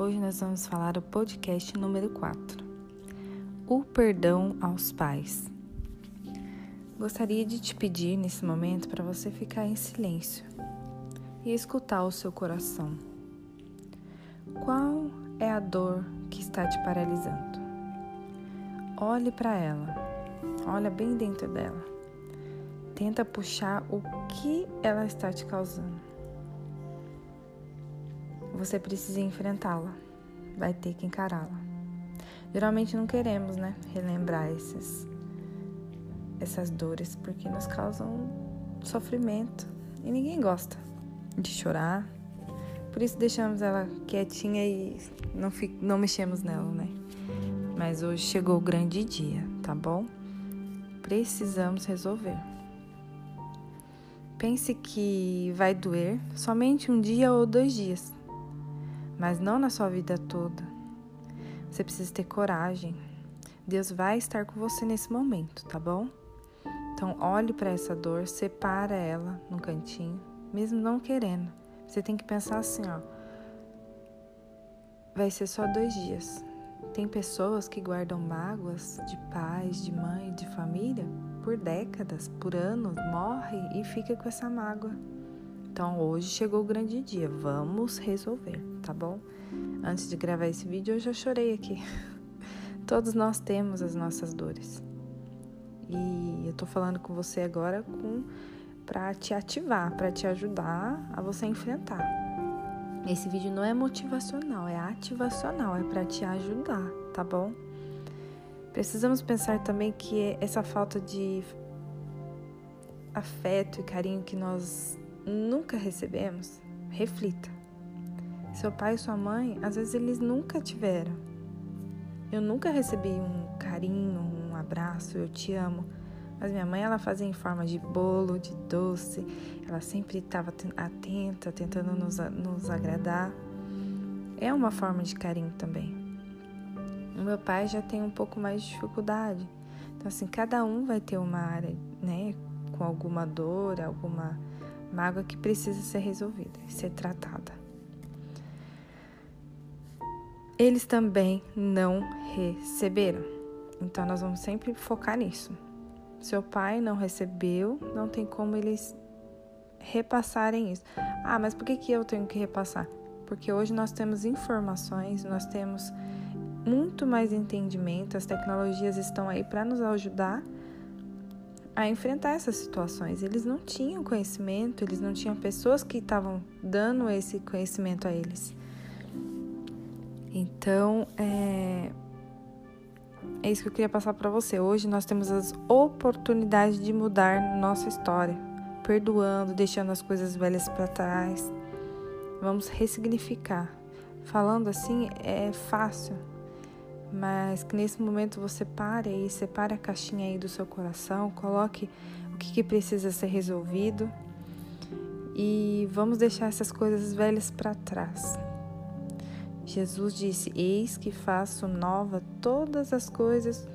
Hoje nós vamos falar o podcast número 4. O perdão aos pais. Gostaria de te pedir nesse momento para você ficar em silêncio e escutar o seu coração. Qual é a dor que está te paralisando? Olhe para ela. Olha bem dentro dela. Tenta puxar o que ela está te causando você precisa enfrentá-la, vai ter que encará-la. Geralmente não queremos, né, relembrar esses, essas dores porque nos causam sofrimento e ninguém gosta de chorar. Por isso deixamos ela quietinha e não, não mexemos nela, né? Mas hoje chegou o grande dia, tá bom? Precisamos resolver. Pense que vai doer somente um dia ou dois dias, mas não na sua vida toda. Você precisa ter coragem. Deus vai estar com você nesse momento, tá bom? Então, olhe para essa dor, separa ela no cantinho, mesmo não querendo. Você tem que pensar assim, ó. Vai ser só dois dias. Tem pessoas que guardam mágoas de pais, de mãe, de família por décadas, por anos, morre e fica com essa mágoa. Então hoje chegou o grande dia, vamos resolver, tá bom? Antes de gravar esse vídeo eu já chorei aqui. Todos nós temos as nossas dores. E eu tô falando com você agora com para te ativar, para te ajudar a você enfrentar. Esse vídeo não é motivacional, é ativacional, é para te ajudar, tá bom? Precisamos pensar também que essa falta de afeto e carinho que nós nunca recebemos, reflita. Seu pai e sua mãe, às vezes eles nunca tiveram. Eu nunca recebi um carinho, um abraço, eu te amo. Mas minha mãe, ela fazia em forma de bolo, de doce. Ela sempre estava atenta, tentando nos, nos agradar. É uma forma de carinho também. O meu pai já tem um pouco mais de dificuldade. Então, assim, cada um vai ter uma área, né, com alguma dor, alguma mágoa que precisa ser resolvida e ser tratada. Eles também não receberam. Então nós vamos sempre focar nisso. Seu pai não recebeu, não tem como eles repassarem isso. Ah, mas por que, que eu tenho que repassar? Porque hoje nós temos informações, nós temos muito mais entendimento, as tecnologias estão aí para nos ajudar a enfrentar essas situações. Eles não tinham conhecimento, eles não tinham pessoas que estavam dando esse conhecimento a eles. Então, é, é isso que eu queria passar para você. Hoje nós temos as oportunidades de mudar nossa história, perdoando, deixando as coisas velhas para trás. Vamos ressignificar. Falando assim é fácil, mas que nesse momento você pare e separe a caixinha aí do seu coração, coloque o que, que precisa ser resolvido e vamos deixar essas coisas velhas para trás. Jesus disse: Eis que faço nova todas as coisas.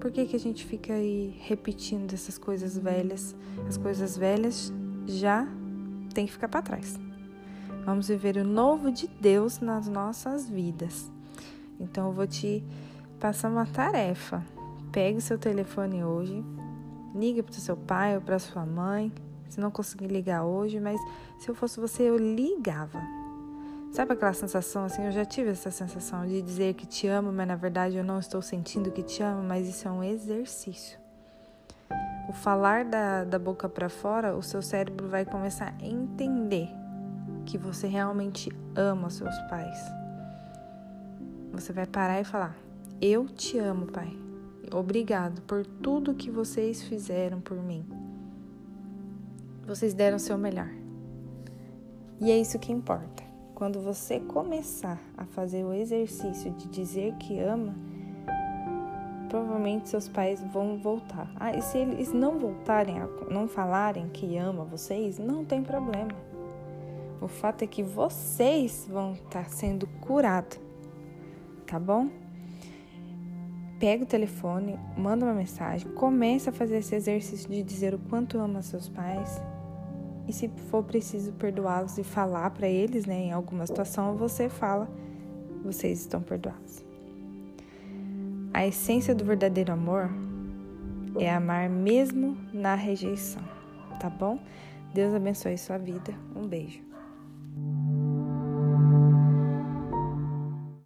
Por que, que a gente fica aí repetindo essas coisas velhas? As coisas velhas já tem que ficar para trás. Vamos viver o novo de Deus nas nossas vidas. Então eu vou te passar uma tarefa. Pegue seu telefone hoje, ligue para o seu pai ou para sua mãe. Se não conseguir ligar hoje, mas se eu fosse você, eu ligava. Sabe aquela sensação assim? Eu já tive essa sensação de dizer que te amo, mas na verdade eu não estou sentindo que te amo, mas isso é um exercício. O falar da, da boca para fora, o seu cérebro vai começar a entender que você realmente ama seus pais. Você vai parar e falar: Eu te amo, Pai. Obrigado por tudo que vocês fizeram por mim. Vocês deram o seu melhor. E é isso que importa. Quando você começar a fazer o exercício de dizer que ama, provavelmente seus pais vão voltar. Ah, e se eles não voltarem, não falarem que ama vocês, não tem problema. O fato é que vocês vão estar sendo curados tá bom? Pega o telefone, manda uma mensagem, começa a fazer esse exercício de dizer o quanto ama seus pais. E se for preciso perdoá-los e falar para eles, né, em alguma situação, você fala vocês estão perdoados. A essência do verdadeiro amor é amar mesmo na rejeição, tá bom? Deus abençoe sua vida. Um beijo.